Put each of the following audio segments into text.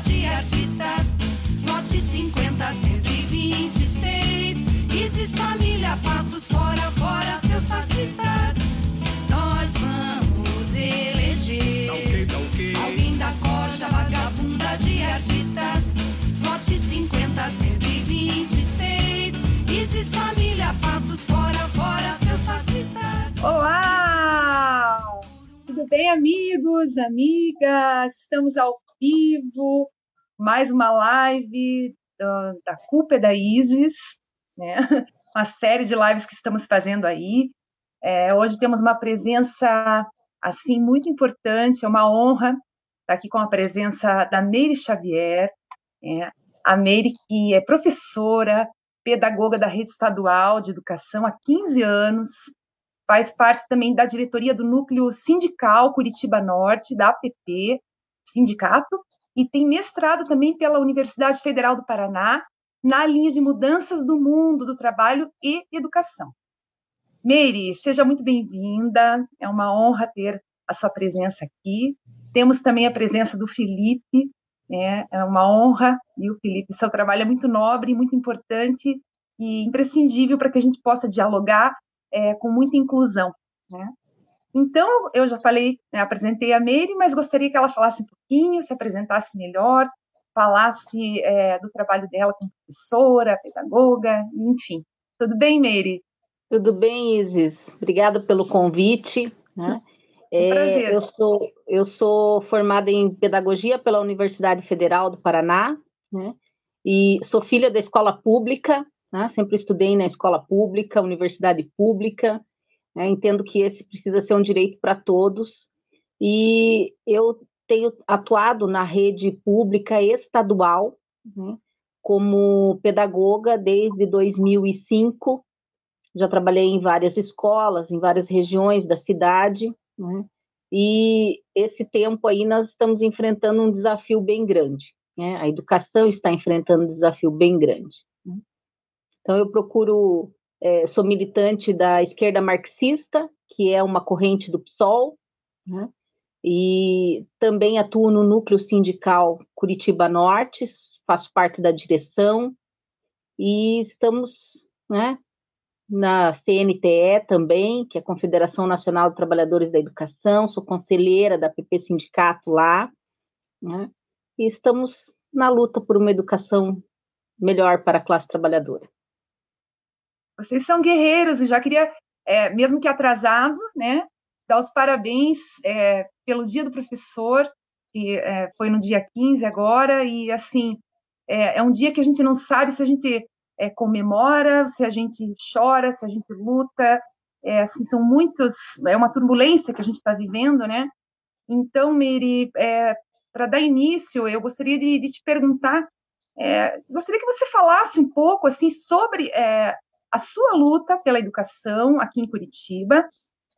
de artistas. Vote 50, 126. Isis Família, passos fora, fora, seus fascistas. Nós vamos eleger alguém da corja, vagabunda de artistas. Vote 50, 126. Isis Família, passos fora, fora, seus fascistas. Olá! Tudo bem, amigos, amigas? Estamos ao vivo, mais uma live da, Culpa é da Isis, né? Uma série de lives que estamos fazendo aí. É, hoje temos uma presença assim muito importante, é uma honra estar aqui com a presença da Meire Xavier, é, a Meire que é professora, pedagoga da rede estadual de educação há 15 anos, faz parte também da diretoria do núcleo sindical Curitiba Norte, da APP, sindicato, e tem mestrado também pela Universidade Federal do Paraná, na linha de mudanças do mundo do trabalho e educação. Meire, seja muito bem-vinda, é uma honra ter a sua presença aqui. Temos também a presença do Felipe, né? é uma honra, e o Felipe, seu trabalho é muito nobre, muito importante e imprescindível para que a gente possa dialogar é, com muita inclusão. Né? Então, eu já falei, né, apresentei a Meire, mas gostaria que ela falasse um pouquinho, se apresentasse melhor, falasse é, do trabalho dela como professora, pedagoga, enfim. Tudo bem, Meire? Tudo bem, Isis. Obrigada pelo convite. Né? Um prazer. eu, sou, eu sou formada em pedagogia pela Universidade Federal do Paraná, né? e sou filha da escola pública, né? sempre estudei na escola pública, universidade pública, né? entendo que esse precisa ser um direito para todos, e eu tenho atuado na rede pública estadual, né? como pedagoga desde 2005, já trabalhei em várias escolas, em várias regiões da cidade, né? e esse tempo aí nós estamos enfrentando um desafio bem grande. Né? A educação está enfrentando um desafio bem grande. Né? Então, eu procuro, é, sou militante da esquerda marxista, que é uma corrente do PSOL, né? e também atuo no núcleo sindical Curitiba Norte, faço parte da direção, e estamos né, na CNTE também, que é a Confederação Nacional de Trabalhadores da Educação, sou conselheira da PP Sindicato lá, né, e estamos na luta por uma educação melhor para a classe trabalhadora. Vocês são guerreiros e já queria, é, mesmo que atrasado, né, dar os parabéns é, pelo Dia do Professor, que é, foi no dia 15 agora, e assim, é, é, um dia que a gente não sabe se a gente é, comemora, se a gente chora, se a gente luta, é, assim, são muitos, é uma turbulência que a gente está vivendo, né? Então, Miri, para dar início, eu gostaria de, de te perguntar, é, gostaria que você falasse um pouco, assim, sobre é, a sua luta pela educação aqui em Curitiba,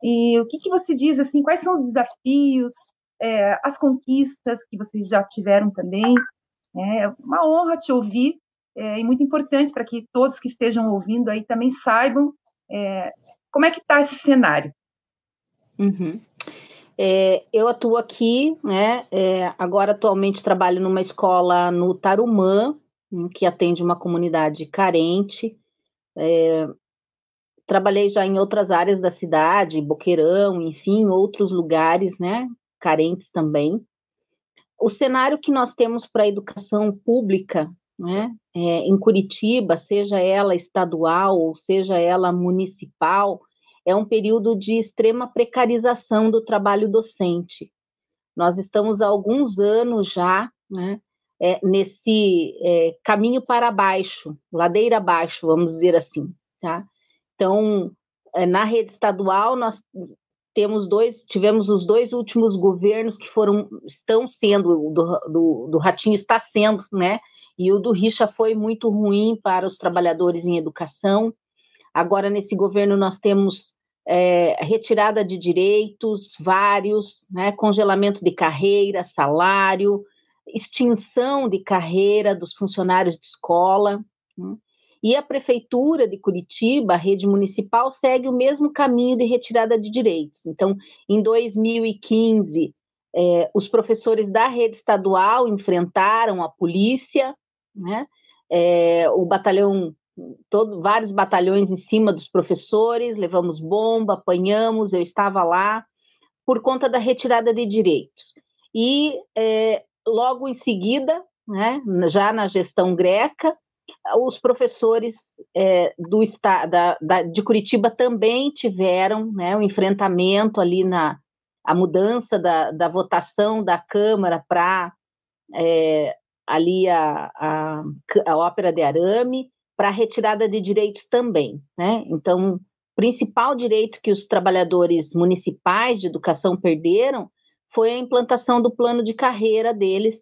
e o que, que você diz, assim, quais são os desafios, é, as conquistas que vocês já tiveram também. É uma honra te ouvir é, e muito importante para que todos que estejam ouvindo aí também saibam é, como é que está esse cenário. Uhum. É, eu atuo aqui, né? É, agora atualmente trabalho numa escola no Tarumã, que atende uma comunidade carente. É, trabalhei já em outras áreas da cidade, Boqueirão, enfim, outros lugares, né, carentes também. O cenário que nós temos para a educação pública, né, é, em Curitiba, seja ela estadual ou seja ela municipal, é um período de extrema precarização do trabalho docente. Nós estamos há alguns anos já, né, é, nesse é, caminho para baixo, ladeira abaixo, vamos dizer assim, tá? Então, eh, na rede estadual, nós temos dois, tivemos os dois últimos governos que foram, estão sendo, do, do, do Ratinho está sendo, né? E o do Richa foi muito ruim para os trabalhadores em educação. Agora, nesse governo, nós temos é, retirada de direitos vários, né? congelamento de carreira, salário, extinção de carreira dos funcionários de escola. Né? E a Prefeitura de Curitiba, a rede municipal, segue o mesmo caminho de retirada de direitos. Então, em 2015, é, os professores da rede estadual enfrentaram a polícia, né? É, o batalhão, todo, vários batalhões em cima dos professores, levamos bomba, apanhamos, eu estava lá, por conta da retirada de direitos. E é, logo em seguida, né, já na gestão greca, os professores é, do da, da, de Curitiba também tiveram né, um enfrentamento ali na a mudança da, da votação da Câmara para é, ali a, a, a, ópera de arame para retirada de direitos também, né? Então, o principal direito que os trabalhadores municipais de educação perderam foi a implantação do plano de carreira deles,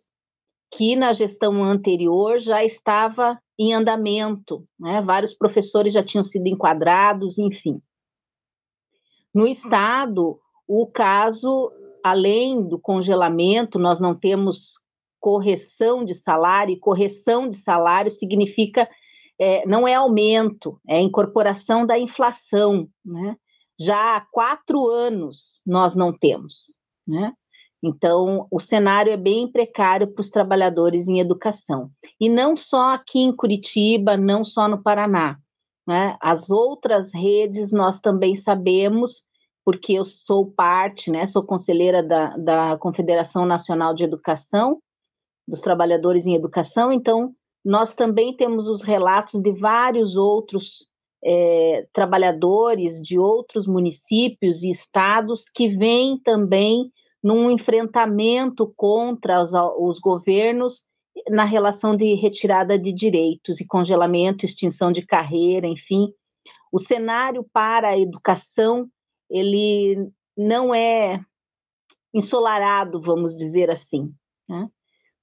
que na gestão anterior já estava em andamento, né? Vários professores já tinham sido enquadrados, enfim. No estado, o caso, além do congelamento, nós não temos correção de salário, e correção de salário significa é, não é aumento, é incorporação da inflação. Né? Já há quatro anos nós não temos. Né? Então, o cenário é bem precário para os trabalhadores em educação. E não só aqui em Curitiba, não só no Paraná. Né? As outras redes nós também sabemos, porque eu sou parte, né? sou conselheira da, da Confederação Nacional de Educação, dos Trabalhadores em Educação, então nós também temos os relatos de vários outros é, trabalhadores de outros municípios e estados que vêm também num enfrentamento contra os, os governos na relação de retirada de direitos e congelamento, extinção de carreira, enfim. O cenário para a educação, ele não é ensolarado, vamos dizer assim. Né?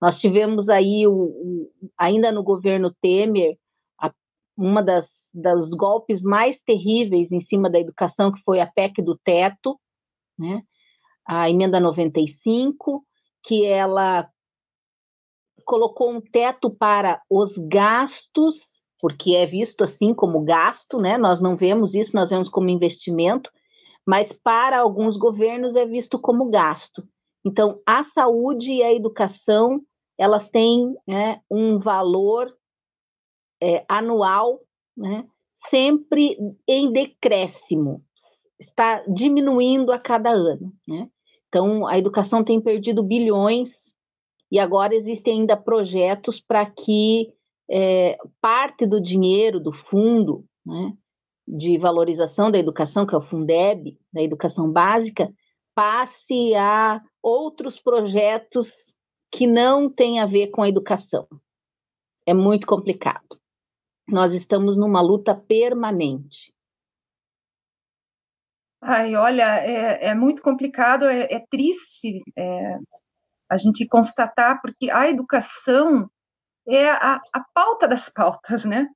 Nós tivemos aí, o, o, ainda no governo Temer, uma das dos golpes mais terríveis em cima da educação, que foi a PEC do teto, né? a emenda 95, que ela colocou um teto para os gastos, porque é visto assim como gasto, né? Nós não vemos isso, nós vemos como investimento, mas para alguns governos é visto como gasto. Então, a saúde e a educação, elas têm né, um valor é, anual, né, sempre em decréscimo, está diminuindo a cada ano. Né? Então, a educação tem perdido bilhões e agora existem ainda projetos para que é, parte do dinheiro do fundo né, de valorização da educação, que é o Fundeb, da educação básica, passe a outros projetos que não têm a ver com a educação. É muito complicado. Nós estamos numa luta permanente. Ai, olha, é, é muito complicado, é, é triste é, a gente constatar, porque a educação é a, a pauta das pautas, né?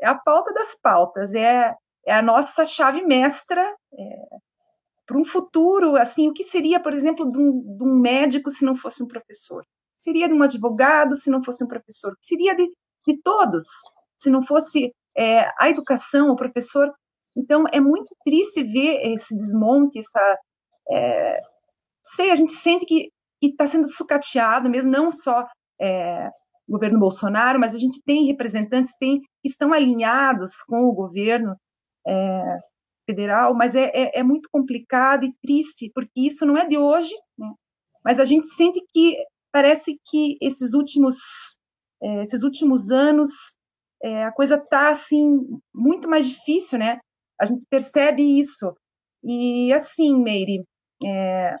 É a pauta das pautas, é, é a nossa chave mestra é, para um futuro, assim, o que seria, por exemplo, de um, de um, médico se não fosse um professor? Seria de um advogado se não fosse um professor? Seria de, de todos se não fosse é, a educação, o professor então, é muito triste ver esse desmonte, essa. É, sei, a gente sente que está sendo sucateado mesmo, não só é, o governo Bolsonaro, mas a gente tem representantes tem, que estão alinhados com o governo é, federal, mas é, é, é, muito complicado e triste, porque isso não é de hoje, né? mas a gente sente que parece que esses últimos, é, esses últimos anos é, a coisa está assim muito mais difícil, né? A gente percebe isso. E assim, Meire, é,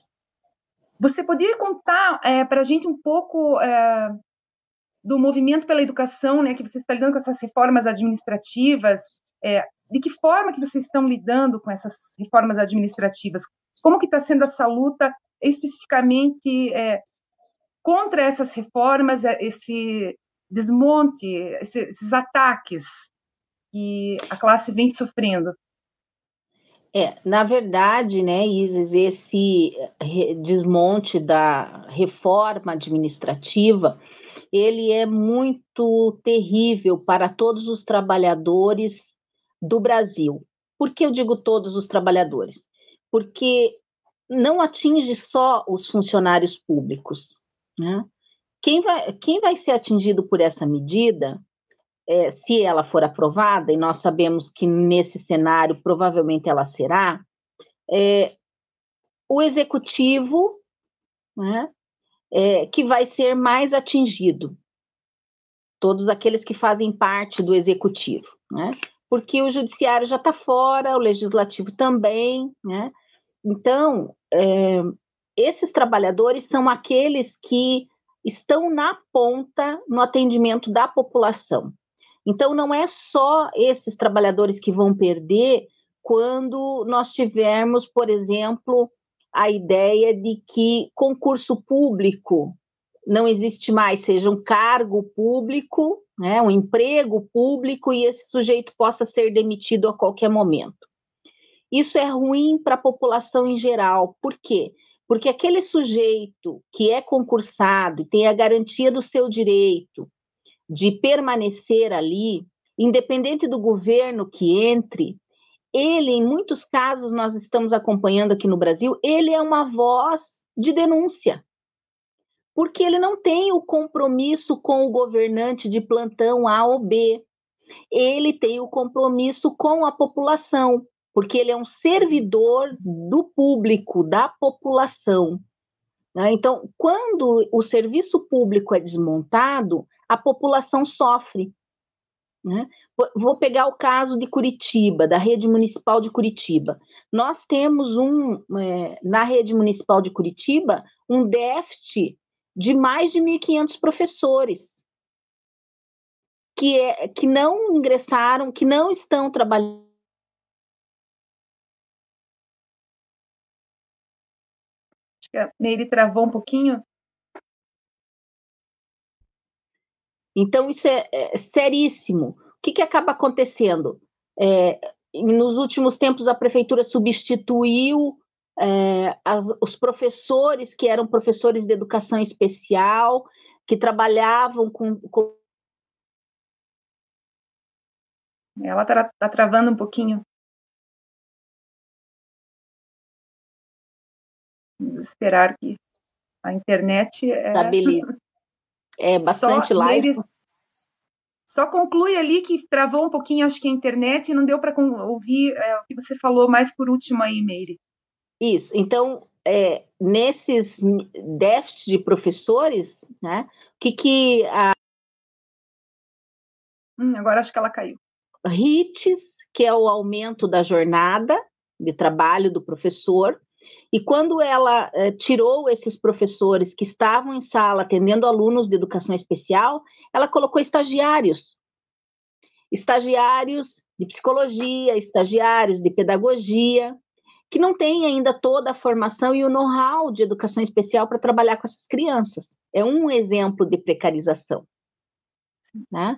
você poderia contar é, para a gente um pouco é, do movimento pela educação, né, que você está lidando com essas reformas administrativas? É, de que forma que vocês estão lidando com essas reformas administrativas? Como que está sendo essa luta especificamente é, contra essas reformas, esse desmonte, esses ataques que a classe vem sofrendo? É, na verdade, né, Isis, esse desmonte da reforma administrativa, ele é muito terrível para todos os trabalhadores do Brasil. Por que eu digo todos os trabalhadores? Porque não atinge só os funcionários públicos. Né? Quem, vai, quem vai ser atingido por essa medida, é, se ela for aprovada, e nós sabemos que nesse cenário provavelmente ela será, é, o executivo, né, é, que vai ser mais atingido. Todos aqueles que fazem parte do executivo, né? Porque o judiciário já está fora, o legislativo também, né? Então, é, esses trabalhadores são aqueles que estão na ponta no atendimento da população. Então, não é só esses trabalhadores que vão perder quando nós tivermos, por exemplo, a ideia de que concurso público não existe mais, seja um cargo público, né, um emprego público e esse sujeito possa ser demitido a qualquer momento. Isso é ruim para a população em geral. Por quê? Porque aquele sujeito que é concursado e tem a garantia do seu direito de permanecer ali, independente do governo que entre, ele, em muitos casos, nós estamos acompanhando aqui no Brasil, ele é uma voz de denúncia. Porque ele não tem o compromisso com o governante de plantão A ou B. Ele tem o compromisso com a população, porque ele é um servidor do público, da população. Né? Então, quando o serviço público é desmontado, a população sofre. Né? Vou pegar o caso de Curitiba, da rede municipal de Curitiba. Nós temos um, é, na rede municipal de Curitiba, um déficit de mais de 1.500 professores que, é, que não ingressaram, que não estão trabalhando. Meire travou um pouquinho. Então, isso é, é seríssimo. O que, que acaba acontecendo? É, nos últimos tempos, a prefeitura substituiu é, as, os professores que eram professores de educação especial, que trabalhavam com. com... Ela está tá travando um pouquinho. Vamos esperar que a internet. É... É bastante só, live. Eles, só conclui ali que travou um pouquinho, acho que a internet, e não deu para ouvir é, o que você falou mais por último aí, Meire. Isso. Então, é, nesses déficits de professores, né, o que, que a. Hum, agora acho que ela caiu. RITs, que é o aumento da jornada de trabalho do professor, e quando ela eh, tirou esses professores que estavam em sala atendendo alunos de educação especial, ela colocou estagiários. Estagiários de psicologia, estagiários de pedagogia, que não têm ainda toda a formação e o know-how de educação especial para trabalhar com essas crianças. É um exemplo de precarização. Né?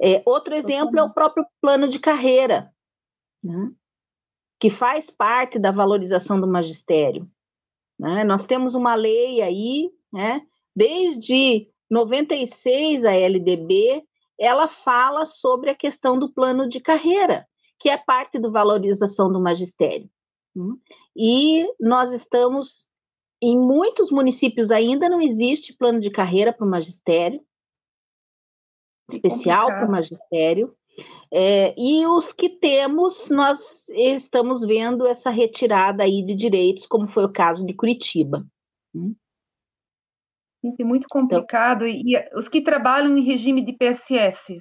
É, outro exemplo é o próprio plano de carreira. Né? Que faz parte da valorização do magistério. Né? Nós temos uma lei aí, né? desde 96, a LDB, ela fala sobre a questão do plano de carreira, que é parte da valorização do magistério. Né? E nós estamos, em muitos municípios ainda não existe plano de carreira para o magistério, especial para o magistério, é, e os que temos, nós estamos vendo essa retirada aí de direitos, como foi o caso de Curitiba. Hum. Muito complicado. Então, e os que trabalham em regime de PSS?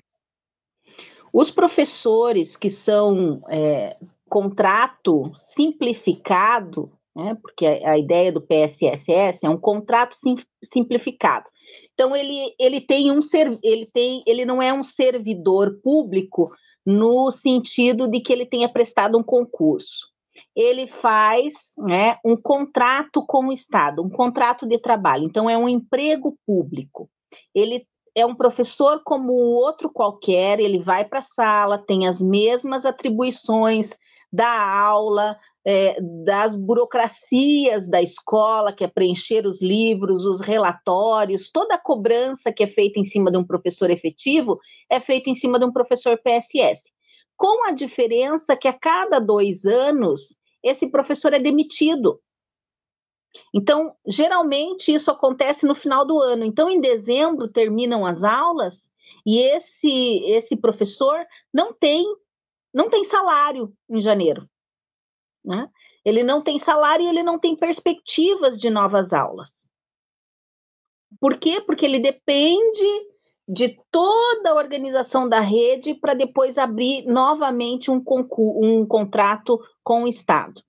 Os professores que são é, contrato simplificado, né, porque a, a, ideia do PSSS é um contrato sim, simplificado. Então ele, ele tem um ele tem ele não é um servidor público no sentido de que ele tenha prestado um concurso. Ele faz né, um contrato com o Estado, um contrato de trabalho. Então é um emprego público. Ele é um professor como o outro qualquer, ele vai para a sala, tem as mesmas atribuições da aula, é, das burocracias da escola, que é preencher os livros, os relatórios, toda a cobrança que é feita em cima de um professor efetivo é feita em cima de um professor PSS. Com a diferença que a cada dois anos esse professor é demitido. Então, geralmente isso acontece no final do ano. Então, em dezembro terminam as aulas e esse esse professor não tem não tem salário em janeiro, né? Ele não tem salário e ele não tem perspectivas de novas aulas. Por quê? Porque ele depende de toda a organização da rede para depois abrir novamente um, um contrato com o Estado.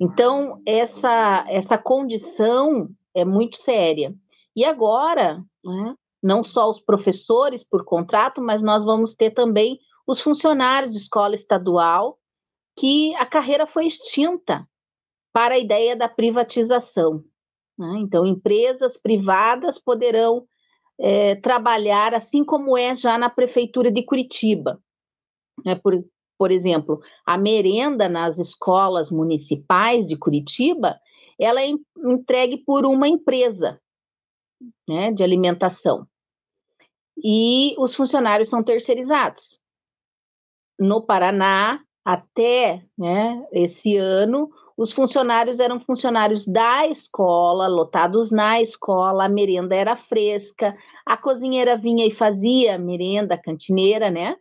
Então, essa, essa condição é muito séria. E agora, né, não só os professores por contrato, mas nós vamos ter também os funcionários de escola estadual, que a carreira foi extinta para a ideia da privatização. Né? Então, empresas privadas poderão é, trabalhar assim como é já na prefeitura de Curitiba. Né? Por, por exemplo, a merenda nas escolas municipais de Curitiba, ela é entregue por uma empresa né, de alimentação. E os funcionários são terceirizados. No Paraná, até né, esse ano, os funcionários eram funcionários da escola, lotados na escola, a merenda era fresca, a cozinheira vinha e fazia merenda, cantineira, né?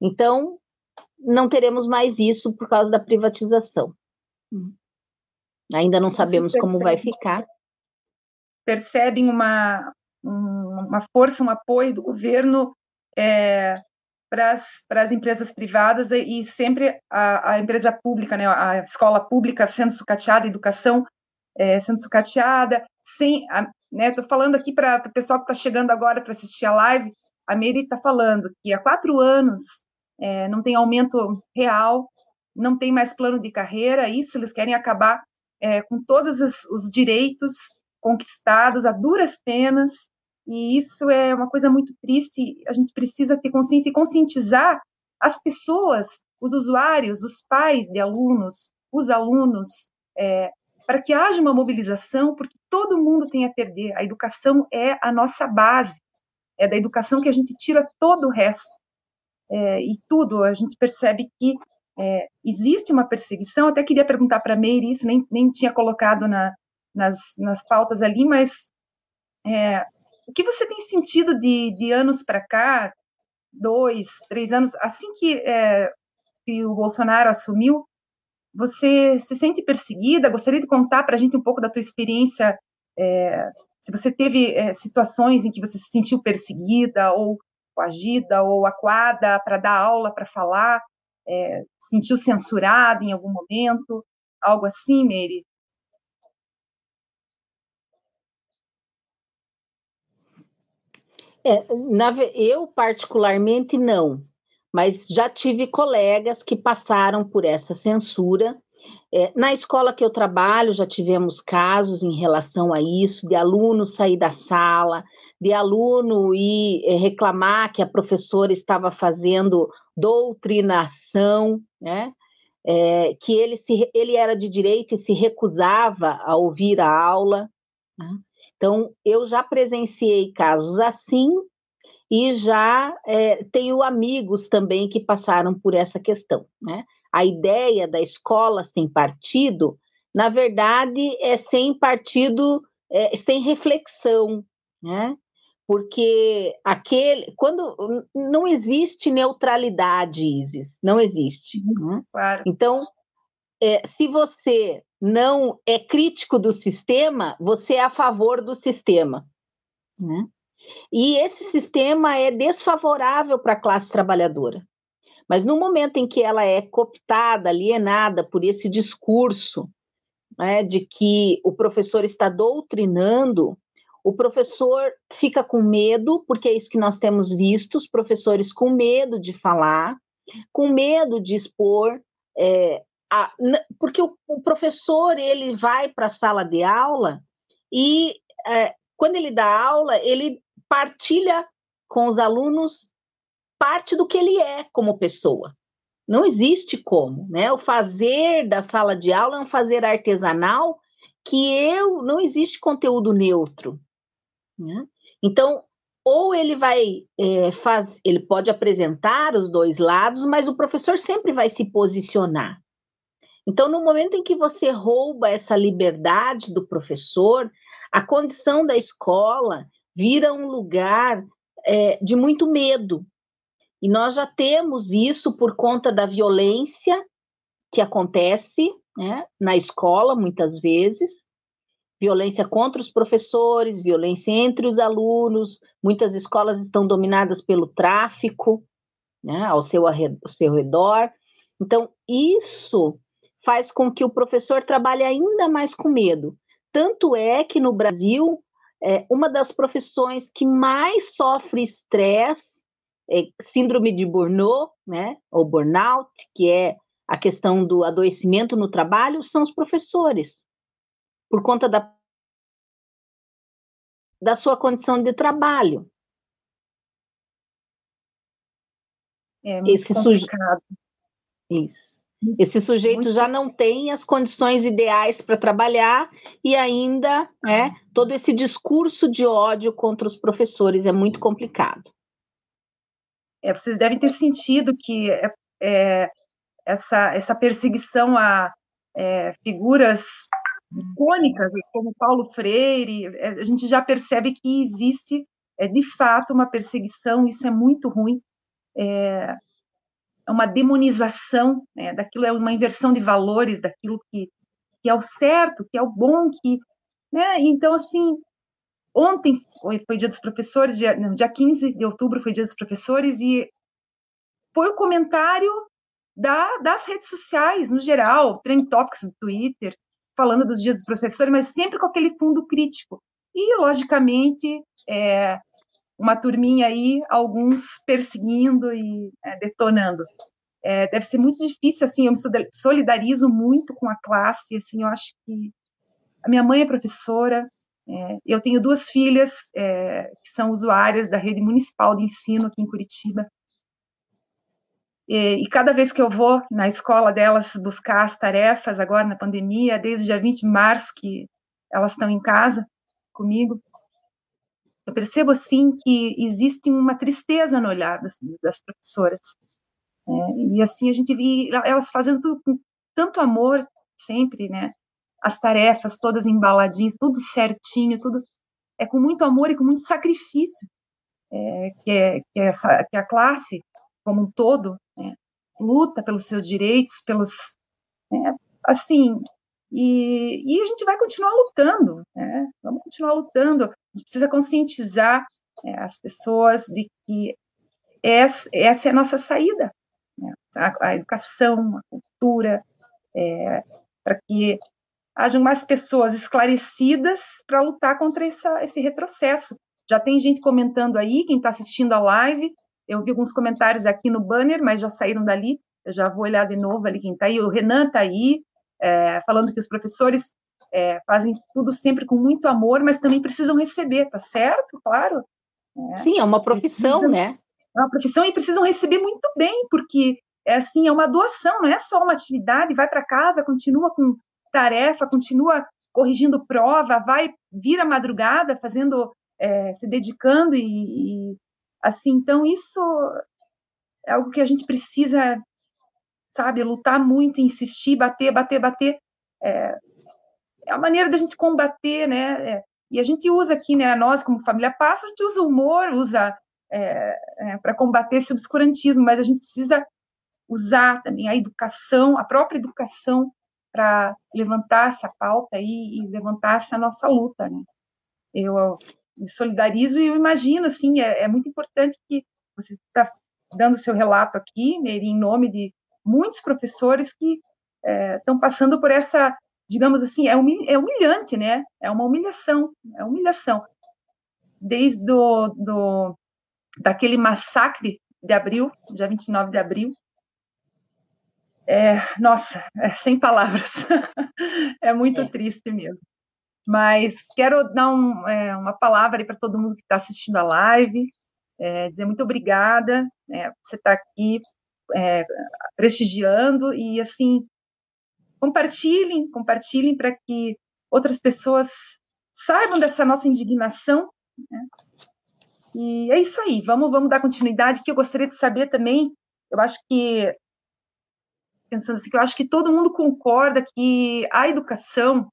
Então, não teremos mais isso por causa da privatização. Ainda não sabemos como vai ficar. Percebem uma, uma força, um apoio do governo é, para as empresas privadas e sempre a, a, empresa pública, né, a escola pública sendo sucateada, a educação é, sendo sucateada, sem, estou né, falando aqui para o pessoal que está chegando agora para assistir a live, a Meire está falando que há quatro anos é, não tem aumento real, não tem mais plano de carreira, isso eles querem acabar é, com todos os, os direitos conquistados a duras penas, e isso é uma coisa muito triste. A gente precisa ter consciência e conscientizar as pessoas, os usuários, os pais de alunos, os alunos, é, para que haja uma mobilização, porque todo mundo tem a perder. A educação é a nossa base. É da educação que a gente tira todo o resto é, e tudo, a gente percebe que é, existe uma perseguição. Até queria perguntar para a Meire isso, nem, nem tinha colocado na, nas, nas pautas ali, mas é, o que você tem sentido de, de anos para cá, dois, três anos, assim que, é, que o Bolsonaro assumiu, você se sente perseguida? Gostaria de contar para a gente um pouco da tua experiência, é, se você teve é, situações em que você se sentiu perseguida ou coagida ou aquada para dar aula, para falar, é, sentiu censurada em algum momento, algo assim, Meire? É, na, eu, particularmente, não, mas já tive colegas que passaram por essa censura. É, na escola que eu trabalho, já tivemos casos em relação a isso, de aluno sair da sala, de aluno e eh, reclamar que a professora estava fazendo doutrinação, né? É, que ele, se, ele era de direito e se recusava a ouvir a aula. Né? Então, eu já presenciei casos assim e já é, tenho amigos também que passaram por essa questão. Né? A ideia da escola sem partido, na verdade, é sem partido, é, sem reflexão, né? porque aquele quando não existe neutralidade, Isis, não existe. Né? Claro. Então, é, se você não é crítico do sistema, você é a favor do sistema, né? E esse sistema é desfavorável para a classe trabalhadora. Mas no momento em que ela é cooptada, alienada por esse discurso né, de que o professor está doutrinando o professor fica com medo, porque é isso que nós temos visto, os professores com medo de falar, com medo de expor, é, a, porque o, o, professor ele vai para a sala de aula e é, quando ele dá aula, ele partilha com os alunos parte do que ele é como pessoa. Não existe como, né? O fazer da sala de aula é um fazer artesanal que eu não existe conteúdo neutro. Né? Então, ou ele vai é, ele pode apresentar os dois lados, mas o professor sempre vai se posicionar. Então, no momento em que você rouba essa liberdade do professor, a condição da escola vira um lugar é, de muito medo. E nós já temos isso por conta da violência que acontece né, na escola, muitas vezes, violência contra os professores, violência entre os alunos, muitas escolas estão dominadas pelo tráfico né, ao, seu, ao seu redor. Então, isso faz com que o professor trabalhe ainda mais com medo. Tanto é que no Brasil, é, uma das profissões que mais sofre estresse, é síndrome de Burnout, né, ou burnout, que é a questão do adoecimento no trabalho, são os professores, por conta da, da sua condição de trabalho. É muito Esse complicado. Isso. Esse sujeito já não tem as condições ideais para trabalhar e ainda é, todo esse discurso de ódio contra os professores é muito complicado. É, vocês devem ter sentido que é, é, essa, essa perseguição a é, figuras icônicas como Paulo Freire, é, a gente já percebe que existe é, de fato uma perseguição, isso é muito ruim. É, é uma demonização, né, daquilo é uma inversão de valores, daquilo que, que é o certo, que é o bom, que, né, então, assim, ontem foi, foi dia dos professores, dia, não, dia 15 de outubro foi dia dos professores, e foi o comentário da, das redes sociais, no geral, trend topics do Twitter, falando dos dias dos professores, mas sempre com aquele fundo crítico. E, logicamente, é, uma turminha aí, alguns perseguindo e é, detonando. É, deve ser muito difícil, assim, eu me solidarizo muito com a classe, assim, eu acho que a minha mãe é professora, é, eu tenho duas filhas é, que são usuárias da rede municipal de ensino aqui em Curitiba, e, e, cada vez que eu vou na escola delas buscar as tarefas, agora na pandemia, desde o dia 20 de março que elas estão em casa comigo, eu percebo, assim, que existe uma tristeza no olhar das, das professoras. É, e, assim, a gente vê elas fazendo tudo com tanto amor, sempre, né? As tarefas todas embaladinhas, tudo certinho, tudo... É com muito amor e com muito sacrifício é, que, é, que, é essa, que a classe, como um todo, né, luta pelos seus direitos, pelos... Né, assim, e, e, a gente vai continuar lutando, né? Vamos continuar lutando. A gente precisa conscientizar né, as pessoas de que essa, essa é a nossa saída. Né? A, a, educação, a cultura, é, para que hajam mais pessoas esclarecidas para lutar contra essa, esse retrocesso. Já tem gente comentando aí, quem está assistindo a live, eu vi alguns comentários aqui no banner, mas já saíram dali, eu já vou olhar de novo ali quem está aí, o Renan está aí, é, falando que os professores é, fazem tudo sempre com muito amor, mas também precisam receber, tá certo? Claro. É, Sim, é uma profissão, precisam, né? É uma profissão e precisam receber muito bem, porque é assim, é uma doação, não é só uma atividade, vai para casa, continua com tarefa, continua corrigindo prova, vai vira madrugada fazendo, é, se dedicando e, e assim, então isso é algo que a gente precisa sabe? Lutar muito, insistir, bater, bater, bater. É, é a maneira da gente combater, né? É, e a gente usa aqui, né? Nós, como família Passo, a gente usa humor, usa é, é, para combater esse obscurantismo, mas a gente precisa usar também a educação, a própria educação, para levantar essa pauta aí e levantar essa nossa luta, né? Eu me solidarizo e eu imagino, assim, é, é muito importante que você está dando seu relato aqui, né, em nome de muitos professores que estão é, passando por essa, digamos assim, é, é humilhante, né? É uma humilhação, é humilhação. Desde do, do, daquele massacre de abril, dia 29 de abril, é, nossa, é, sem palavras, é muito é. triste mesmo. Mas quero dar um, é, uma palavra para todo mundo que está assistindo a live, é, dizer muito obrigada, é, você está aqui prestigiando e assim compartilhem, compartilhem para que outras pessoas saibam dessa nossa indignação. Né? E é isso aí, vamos, vamos dar continuidade, que eu gostaria de saber também, eu acho que pensando assim, que eu acho que todo mundo concorda que a educação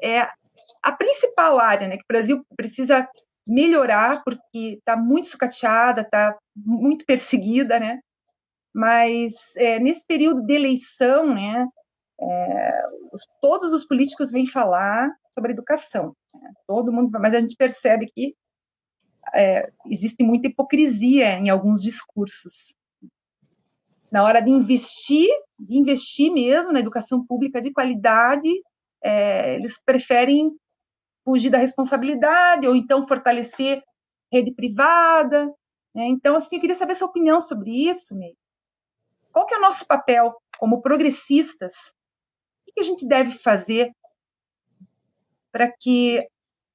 é a principal área, né, que o Brasil precisa melhorar, porque está muito sucateada, está muito perseguida, né, mas é, nesse período de eleição, né, é, os, todos os políticos vêm falar sobre educação, né, todo mundo, mas a gente percebe que é, existe muita hipocrisia em alguns discursos. Na hora de investir, de investir mesmo na educação pública de qualidade, é, eles preferem fugir da responsabilidade ou então fortalecer rede privada. Né? Então, assim, eu queria saber sua opinião sobre isso, Meio. Qual que é o nosso papel como progressistas? Que a gente deve fazer para que,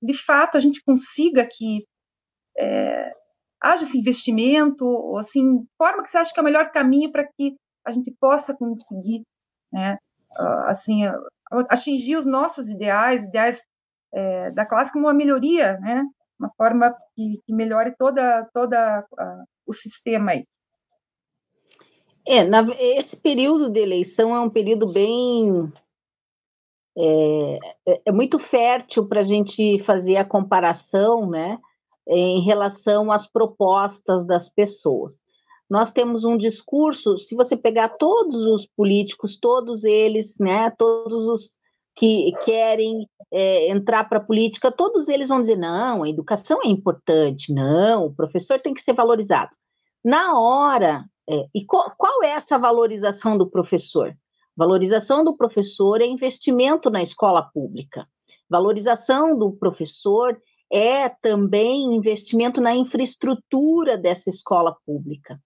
de fato, a gente consiga que é, haja esse investimento, ou assim, forma que você acha que é o melhor caminho para que a gente possa conseguir, né, assim, atingir os nossos ideais, ideais é, da classe como uma melhoria, né, uma forma que, que melhore toda, toda uh, o sistema aí. É, na, esse período de eleição é um período bem é, é, é muito fértil para a gente fazer a comparação, né? em relação às propostas das pessoas. Nós temos um discurso, se você pegar todos os políticos, todos eles, né, todos os que querem é, entrar para a política, todos eles vão dizer: não, a educação é importante, não, o professor tem que ser valorizado. Na hora, é, e qual, qual é essa valorização do professor? Valorização do professor é investimento na escola pública. Valorização do professor é também investimento na infraestrutura dessa escola pública.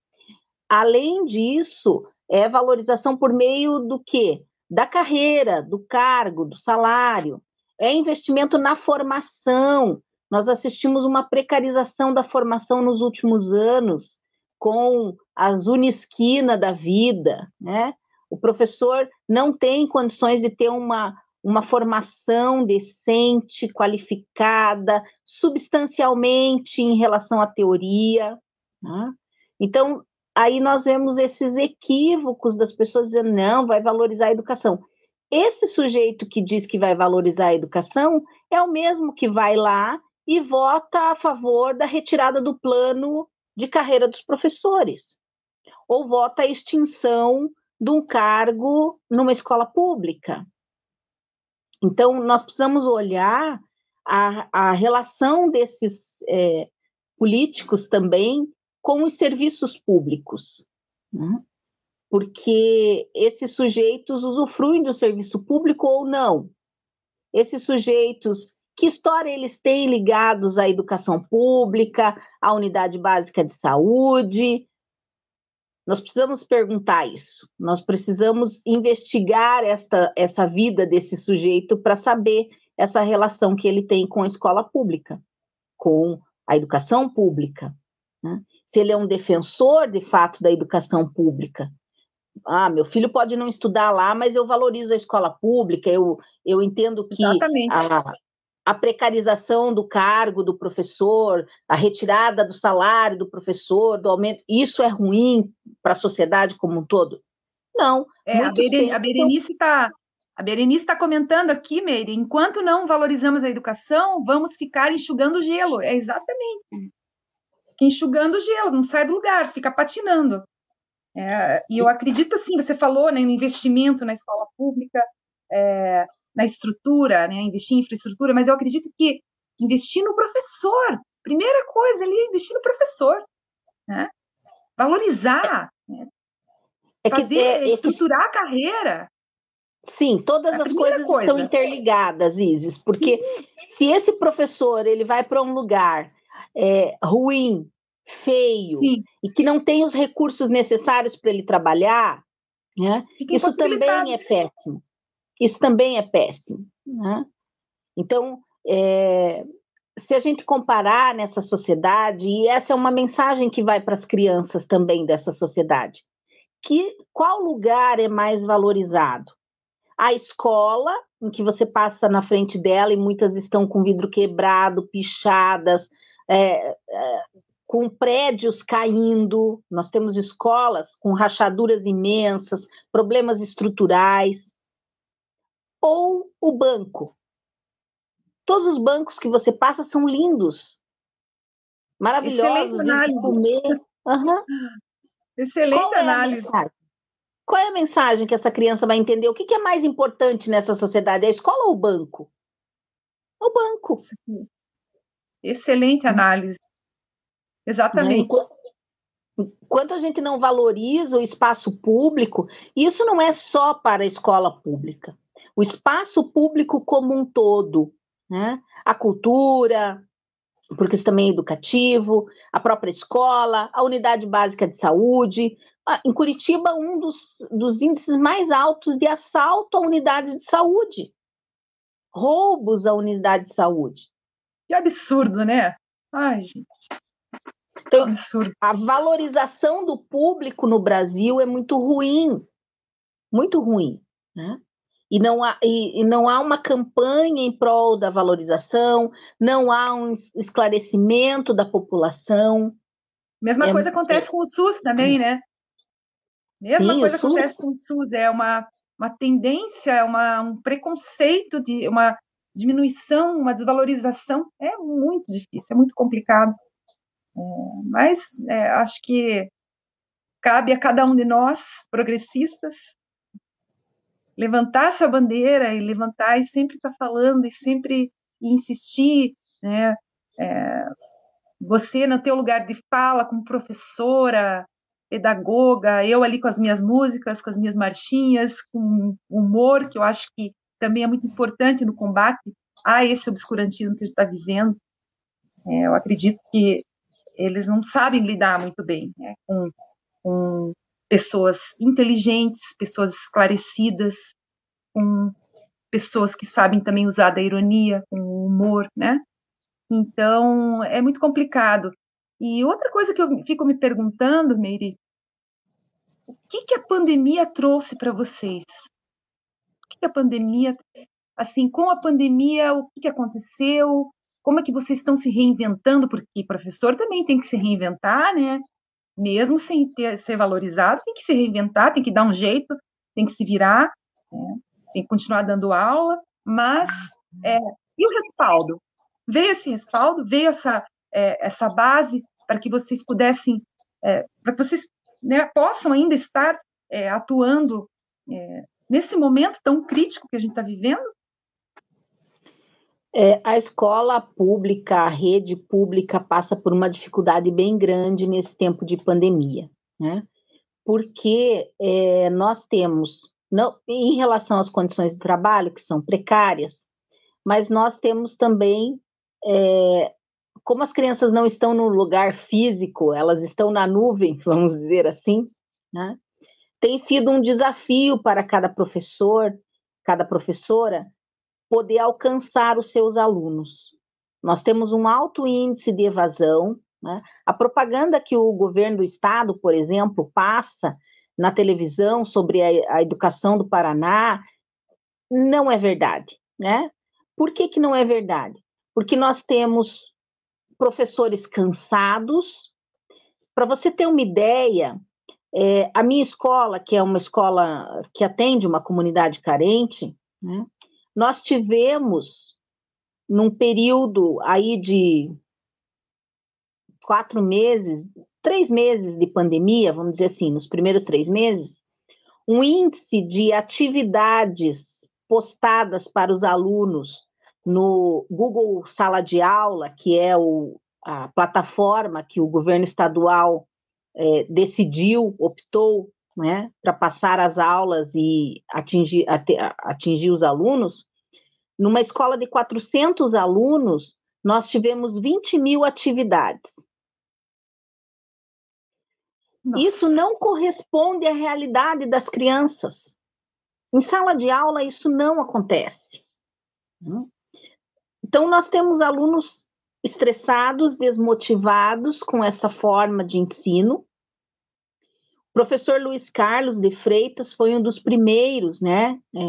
Além disso, é valorização por meio do quê? Da carreira, do cargo, do salário. É investimento na formação. Nós assistimos uma precarização da formação nos últimos anos, com as unisquina da vida, né? O professor não tem condições de ter uma, uma formação decente, qualificada, substancialmente em relação à teoria. Né? Então, aí nós vemos esses equívocos das pessoas dizendo, não, vai valorizar a educação. Esse sujeito que diz que vai valorizar a educação é o mesmo que vai lá e vota a favor da retirada do plano de carreira dos professores, ou vota a extinção de um cargo numa escola pública. Então, nós precisamos olhar a, a relação desses é, políticos também com os serviços públicos, né? porque esses sujeitos usufruem do serviço público ou não. Esses sujeitos, que história eles têm ligados à educação pública, à unidade básica de saúde, nós precisamos perguntar isso, nós precisamos investigar esta, essa vida desse sujeito para saber essa relação que ele tem com a escola pública, com a educação pública. Né? Se ele é um defensor, de fato, da educação pública. Ah, meu filho pode não estudar lá, mas eu valorizo a escola pública, eu, eu entendo que a, a precarização do cargo do professor, a retirada do salário do professor, do aumento, isso é ruim para a sociedade como um todo? Não. É, a, Beren, a Berenice está a Berenice está comentando aqui, Meire, enquanto não valorizamos a educação, vamos ficar enxugando gelo. É exatamente. Enxugando gelo, não sai do lugar, fica patinando. É, e eu acredito, assim, você falou né, no investimento na escola pública, é, na estrutura, né, investir em infraestrutura, mas eu acredito que investir no professor, primeira coisa ali, investir no professor, né? valorizar, né? é fazer, é, estruturar a carreira. Sim, todas as coisas coisa. estão interligadas, Isis, porque Sim. se esse professor ele vai para um lugar é, ruim, feio, Sim. e que não tem os recursos necessários para ele trabalhar, né? isso também é péssimo. Isso também é péssimo. Né? Então, é, se a gente comparar nessa sociedade, e essa é uma mensagem que vai para as crianças também dessa sociedade, que qual lugar é mais valorizado? A escola, em que você passa na frente dela e muitas estão com vidro quebrado, pichadas, é, é, com prédios caindo, nós temos escolas com rachaduras imensas, problemas estruturais, ou o banco. Todos os bancos que você passa são lindos, maravilhosos, de comer. Uhum. Excelente Qual análise. É Qual é a mensagem que essa criança vai entender? O que, é mais importante nessa sociedade? É a escola ou o banco? O banco. Excelente análise. Exatamente. Enquanto a gente não valoriza o espaço público, isso não é só para a escola pública. O espaço público como um todo, né? a cultura, porque isso também é educativo, a própria escola, a unidade básica de saúde. Ah, em Curitiba, um dos, dos índices mais altos de assalto a unidades de saúde, roubos à unidade de saúde. Que absurdo, né? Ai, gente. Então, absurdo. A valorização do público no Brasil é muito ruim, muito ruim, né? E não, há, e, e não há uma campanha em prol da valorização, não há um esclarecimento da população. Mesma é, coisa acontece é, com o SUS também, né? Mesma sim, coisa acontece com o SUS, é uma, uma tendência, uma, um preconceito, de uma diminuição, uma desvalorização. É muito difícil, é muito complicado. É, mas é, acho que cabe a cada um de nós, progressistas, levantar essa bandeira e levantar e sempre estar tá falando e sempre insistir, né? É, você no teu lugar de fala como professora, pedagoga, eu ali com as minhas músicas, com as minhas marchinhas, com humor, que eu acho que também é muito importante no combate a esse obscurantismo que a gente está vivendo. É, eu acredito que eles não sabem lidar muito bem né, com, com pessoas inteligentes, pessoas esclarecidas, com pessoas que sabem também usar da ironia, com o humor, né? Então, é muito complicado. E outra coisa que eu fico me perguntando, Meire, o que, que a pandemia trouxe para vocês? O que, que, a pandemia, assim, com a pandemia, o que, que aconteceu? Como é que vocês estão se reinventando? Porque professor também tem que se reinventar, né? Mesmo sem ter, ser valorizado, tem que se reinventar, tem que dar um jeito, tem que se virar, né? tem que continuar dando aula, mas é, e o respaldo? Veio esse respaldo, veio essa, é, essa base para que vocês pudessem, é, para que vocês né, possam ainda estar é, atuando é, nesse momento tão crítico que a gente está vivendo? É, a escola pública, a rede pública passa por uma dificuldade bem grande nesse tempo de pandemia, né? Porque é, nós temos, não, em relação às condições de trabalho, que são precárias, mas nós temos também, é, como as crianças não estão no lugar físico, elas estão na nuvem, vamos dizer assim, né? Tem sido um desafio para cada professor, cada professora, poder alcançar os seus alunos. Nós temos um alto índice de evasão. Né? A propaganda que o governo do estado, por exemplo, passa na televisão sobre a, a educação do Paraná não é verdade. Né? Por que, que não é verdade? Porque nós temos professores cansados. Para você ter uma ideia, é, a minha escola, que é uma escola que atende uma comunidade carente, né, nós tivemos, num período aí de quatro meses, três meses de pandemia, vamos dizer assim, nos primeiros três meses, um índice de atividades postadas para os alunos no Google Sala de Aula, que é o, a plataforma que o governo estadual é, decidiu, optou né, para passar as aulas e atingir, atingir os alunos, numa escola de 400 alunos, nós tivemos 20 mil atividades. Nossa. Isso não corresponde à realidade das crianças. Em sala de aula, isso não acontece. Então, nós temos alunos estressados, desmotivados com essa forma de ensino, professor Luiz Carlos de Freitas foi um dos primeiros, né, é,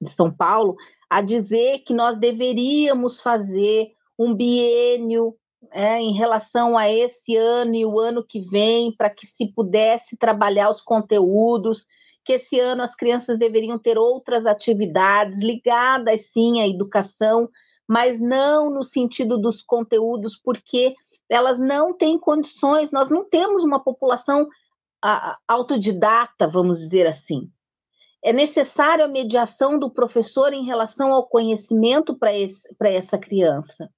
de São Paulo, a dizer que nós deveríamos fazer um biênio é, em relação a esse ano e o ano que vem, para que se pudesse trabalhar os conteúdos, que esse ano as crianças deveriam ter outras atividades ligadas sim à educação, mas não no sentido dos conteúdos, porque elas não têm condições, nós não temos uma população autodidata, vamos dizer assim. É necessário a mediação do professor em relação ao conhecimento para essa criança.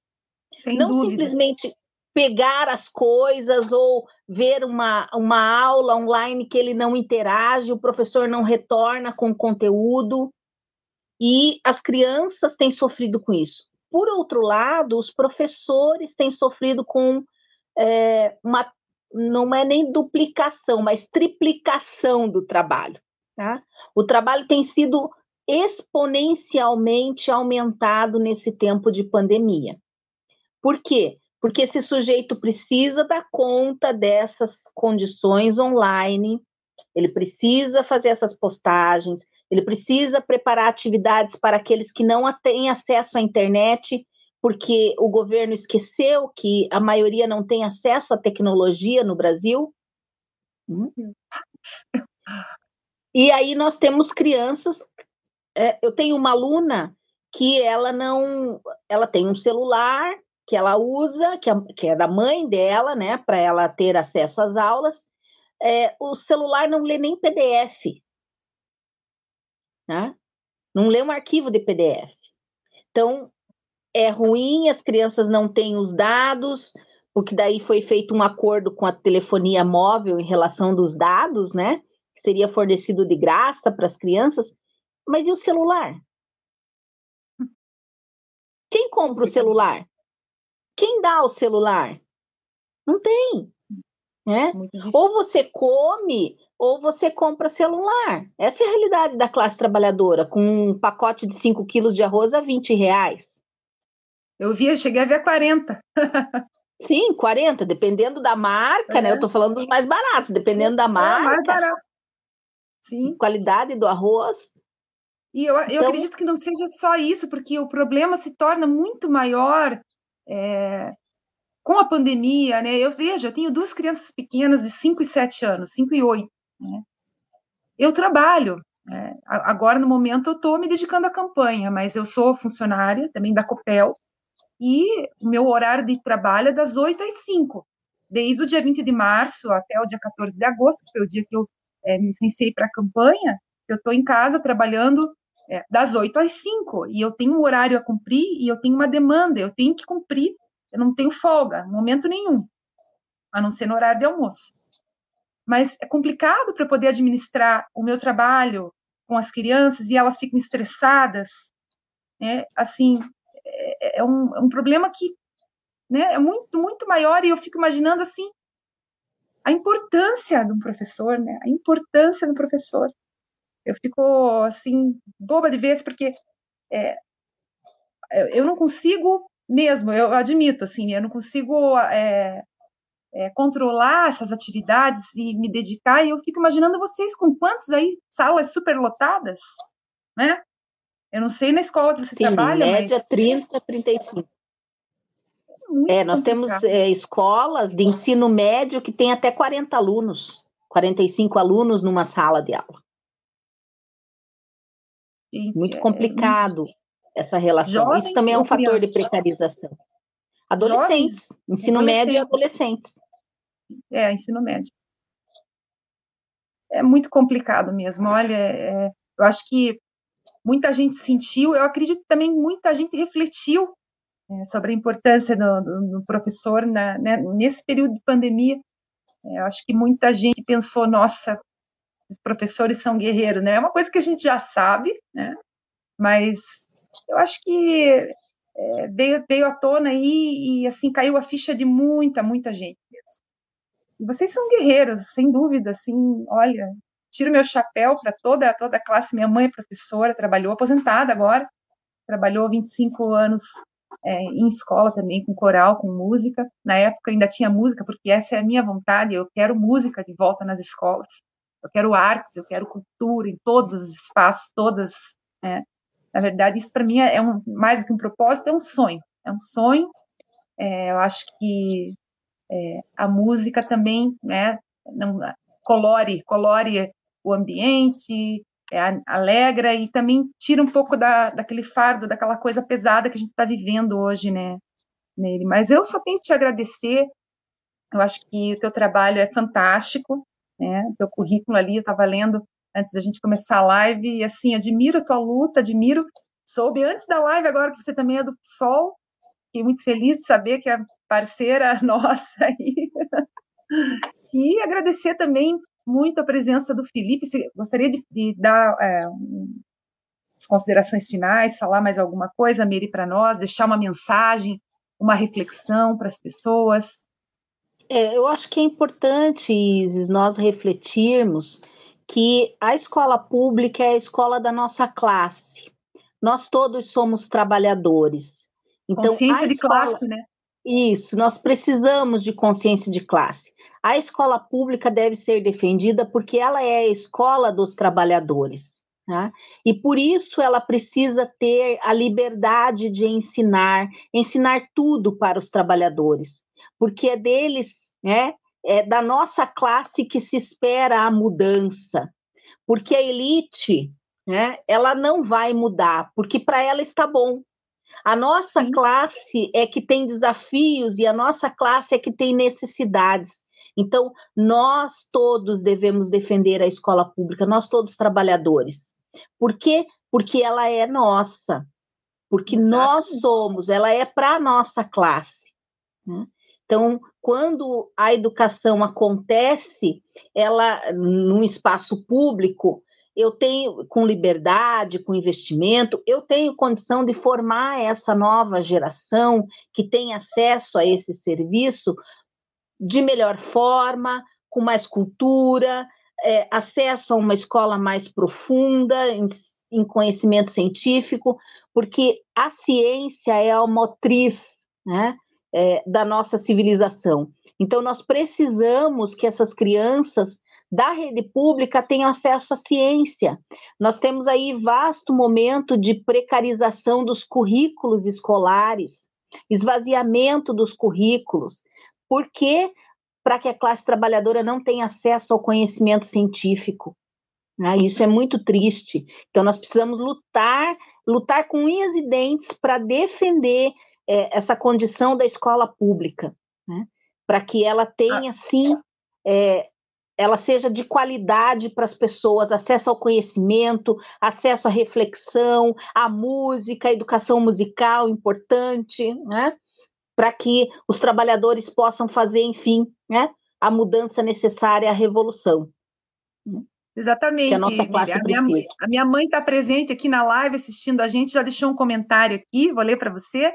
Sem não dúvida. simplesmente pegar as coisas ou ver uma, uma aula online que ele não interage, o professor não retorna com o conteúdo, e as crianças têm sofrido com isso. Por outro lado, os professores têm sofrido com é, uma, não é nem duplicação, mas triplicação do trabalho. Tá? O trabalho tem sido exponencialmente aumentado nesse tempo de pandemia. Por quê? porque esse sujeito precisa dar conta dessas condições online, ele precisa fazer essas postagens, ele precisa preparar atividades para aqueles que não têm acesso à internet, porque o governo esqueceu que a maioria não tem acesso à tecnologia no Brasil. Hum? E aí nós temos crianças. É, eu tenho uma aluna que ela não, ela tem um celular que ela usa, que é, que é da mãe dela, né, para ela ter acesso às aulas. É, o celular não lê nem PDF, né? não lê um arquivo de PDF. Então, é ruim, as crianças não têm os dados, porque daí foi feito um acordo com a telefonia móvel em relação dos dados, né? Que seria fornecido de graça para as crianças. Mas e o celular? Quem compra o celular? Quem dá o celular? Não tem. Né? Ou você come, ou você compra celular. Essa é a realidade da classe trabalhadora, com um pacote de 5 quilos de arroz a 20 reais. Eu vi, eu cheguei a ver 40. Sim, 40, dependendo da marca, é. né? Eu estou falando dos mais baratos, dependendo da marca. É, mais barato. Sim. Qualidade do arroz. E eu, eu então, acredito que não seja só isso, porque o problema se torna muito maior é, com a pandemia, né, eu vejo, eu tenho duas crianças pequenas de 5 e 7 anos, 5 e 8. Né, eu trabalho. Né, agora, no momento, eu estou me dedicando à campanha, mas eu sou funcionária também da COPEL, e o meu horário de trabalho é das 8 às 5, desde o dia 20 de março até o dia 14 de agosto, que foi o dia que eu é, me licenciei para a campanha, eu estou em casa trabalhando é, das 8 às 5, e eu tenho um horário a cumprir e eu tenho uma demanda, eu tenho que cumprir, eu não tenho folga, momento nenhum, a não ser no horário de almoço. Mas é complicado para eu poder administrar o meu trabalho com as crianças e elas ficam estressadas, né? Assim, é, um, é um problema que né, é muito, muito maior e eu fico imaginando assim a importância do professor, né? A importância do professor. Eu fico, assim, boba de vez, porque é, eu não consigo mesmo, eu admito, assim, eu não consigo é, é, controlar essas atividades e me dedicar, e eu fico imaginando vocês com quantos aí salas superlotadas, né? Eu não sei na escola que você Sim, trabalha, média mas... 30, 35. Muito é, nós complicado. temos é, escolas de ensino médio que tem até 40 alunos, 45 alunos numa sala de aula. Muito é, complicado muito... essa relação. Jovens Isso também é um fator crianças? de precarização. Adolescentes, Jovens, ensino adolescentes. médio e adolescentes. É, ensino médio. É muito complicado mesmo. Olha, é, eu acho que muita gente sentiu, eu acredito também muita gente refletiu é, sobre a importância do, do, do professor na, né, nesse período de pandemia. É, acho que muita gente pensou, nossa, os professores são guerreiros, né? É uma coisa que a gente já sabe, né? Mas eu acho que é, veio, veio à tona aí e assim caiu a ficha de muita, muita gente mesmo. E vocês são guerreiros, sem dúvida, assim, olha, tiro meu chapéu para toda toda a classe. Minha mãe é professora, trabalhou aposentada agora, trabalhou 25 anos é, em escola também, com coral, com música. Na época ainda tinha música, porque essa é a minha vontade, eu quero música de volta nas escolas eu quero artes, eu quero cultura em todos os espaços, todas. Né? Na verdade, isso para mim é um, mais do que um propósito, é um sonho. É um sonho É, eu acho que é, a música também, né, não, colore, colore o ambiente, é, alegra e também tira um pouco da, daquele fardo, daquela coisa pesada que a gente está vivendo hoje, né, nele. Mas eu só tenho que te agradecer. Eu acho que o teu trabalho é fantástico, né? O teu currículo ali, eu estava lendo antes da gente começar a live e assim, admiro a tua luta, admiro. Soube antes da live agora que você também é do PSOL. Fiquei muito feliz de saber que é parceira nossa aí. E agradecer também muito a presença do Felipe. Gostaria de, de dar é, as considerações finais, falar mais alguma coisa, Miri, para nós, deixar uma mensagem, uma reflexão para as pessoas. É, eu acho que é importante, Isis, nós refletirmos que a escola pública é a escola da nossa classe. Nós todos somos trabalhadores. Então, consciência de escola... classe, né? Isso, nós precisamos de consciência de classe. A escola pública deve ser defendida porque ela é a escola dos trabalhadores. Né? E por isso ela precisa ter a liberdade de ensinar, ensinar tudo para os trabalhadores, porque é deles, né, é da nossa classe que se espera a mudança, porque a elite, né, ela não vai mudar, porque para ela está bom. A nossa Sim. classe é que tem desafios e a nossa classe é que tem necessidades. Então, nós todos devemos defender a escola pública, nós todos trabalhadores. Por quê? Porque ela é nossa. Porque Exato. nós somos, ela é para a nossa classe. Né? Então, quando a educação acontece, ela num espaço público, eu tenho com liberdade, com investimento, eu tenho condição de formar essa nova geração que tem acesso a esse serviço de melhor forma, com mais cultura, é, acesso a uma escola mais profunda em, em, conhecimento científico, porque a ciência é a motriz né, é, da nossa civilização. Então, nós precisamos que essas crianças da rede pública tenham acesso à ciência. Nós temos aí vasto momento de precarização dos currículos escolares, esvaziamento dos currículos, porque para que a classe trabalhadora não tenha acesso ao conhecimento científico. Né? Isso é muito triste. Então, nós precisamos lutar, lutar com unhas e dentes para defender é, essa condição da escola pública, né? para que ela tenha, sim, é, ela seja de qualidade para as pessoas, acesso ao conhecimento, acesso à reflexão, à música, à educação musical importante, né? Para que os trabalhadores possam fazer, enfim, né, a mudança necessária à revolução. Exatamente. A nossa classe a minha, precisa. a minha mãe está presente aqui na live assistindo a gente, já deixou um comentário aqui, vou ler para você.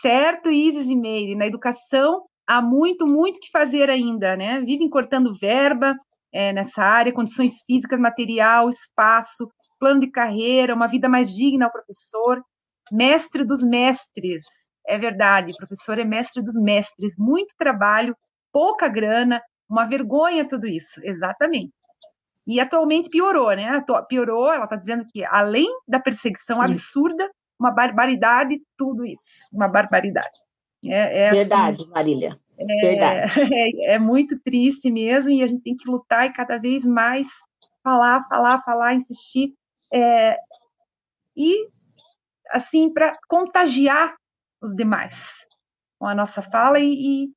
Certo, Isis e Meire, na educação há muito, muito que fazer ainda, né? Vivem cortando verba é, nessa área, condições físicas, material, espaço, plano de carreira, uma vida mais digna ao professor, mestre dos mestres, é verdade, professor é mestre dos mestres, muito trabalho, pouca grana, uma vergonha tudo isso, exatamente. E atualmente piorou, né? Piorou, ela está dizendo que além da perseguição absurda, uma barbaridade, tudo isso, uma barbaridade. É, é verdade, assim, Marília. É, verdade. É, é muito triste mesmo, e a gente tem que lutar e cada vez mais falar, falar, falar, insistir. É, e, assim, para contagiar os demais com a nossa fala e, e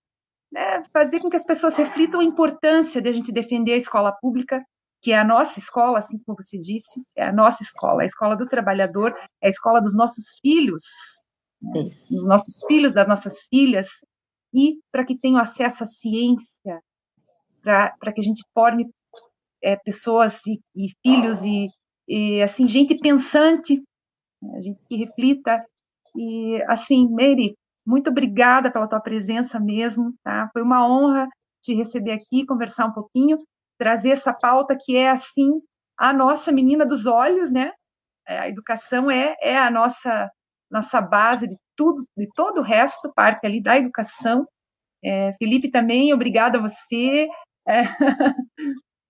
né, fazer com que as pessoas reflitam a importância de a gente defender a escola pública, que é a nossa escola, assim como você disse, é a nossa escola, a escola do trabalhador, é a escola dos nossos filhos, né, dos nossos filhos, das nossas filhas, e para que tenham acesso à ciência, para que a gente forme é, pessoas e, e filhos e, e, assim gente pensante, né, gente que reflita e, assim, Mary, muito obrigada pela tua presença mesmo, tá? Foi uma honra te receber aqui, conversar um pouquinho, trazer essa pauta que é, assim, a nossa menina dos olhos, né? É, a educação é, é a nossa, nossa base de tudo, de todo o resto, parte ali da educação. É, Felipe também, obrigada a você é,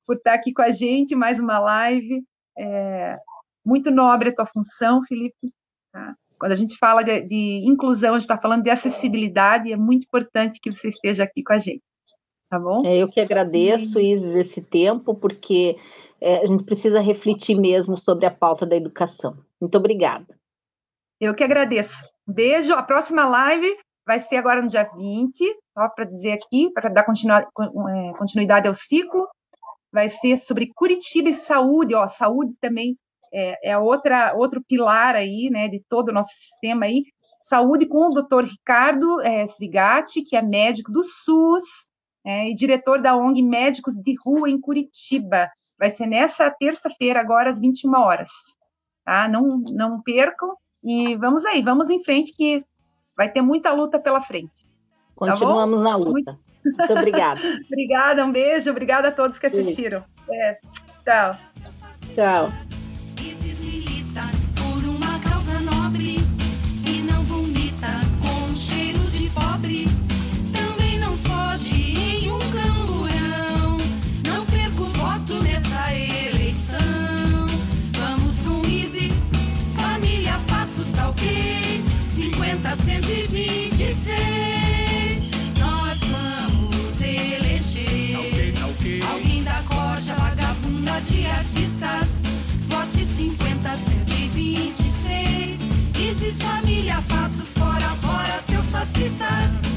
por estar aqui com a gente, mais uma live. É, muito nobre a tua função, Felipe. Tá? Quando a gente fala de, de inclusão, a gente está falando de acessibilidade, e é muito importante que você esteja aqui com a gente. Tá bom? É, eu que agradeço, Isis, esse tempo, porque é, a gente precisa refletir mesmo sobre a pauta da educação. Muito obrigada. Eu que agradeço. Beijo. A próxima live vai ser agora no dia 20, só para dizer aqui, para dar é, continuidade ao ciclo. Vai ser sobre Curitiba e saúde, ó, saúde também é, é outra, outro pilar aí, né, de todo o nosso sistema aí. Saúde com o doutor Ricardo é, Srigati, que é médico do SUS é, e diretor da ONG Médicos de Rua em Curitiba. Vai ser nessa terça-feira, agora às 21 horas. Tá? Não, não percam e vamos aí, vamos em frente que vai ter muita luta pela frente. Tá Continuamos tá na luta. Muito, Muito obrigada. obrigada, um beijo, obrigada a todos que assistiram. É, tchau. Tchau. Família, passos fora, fora seus fascistas.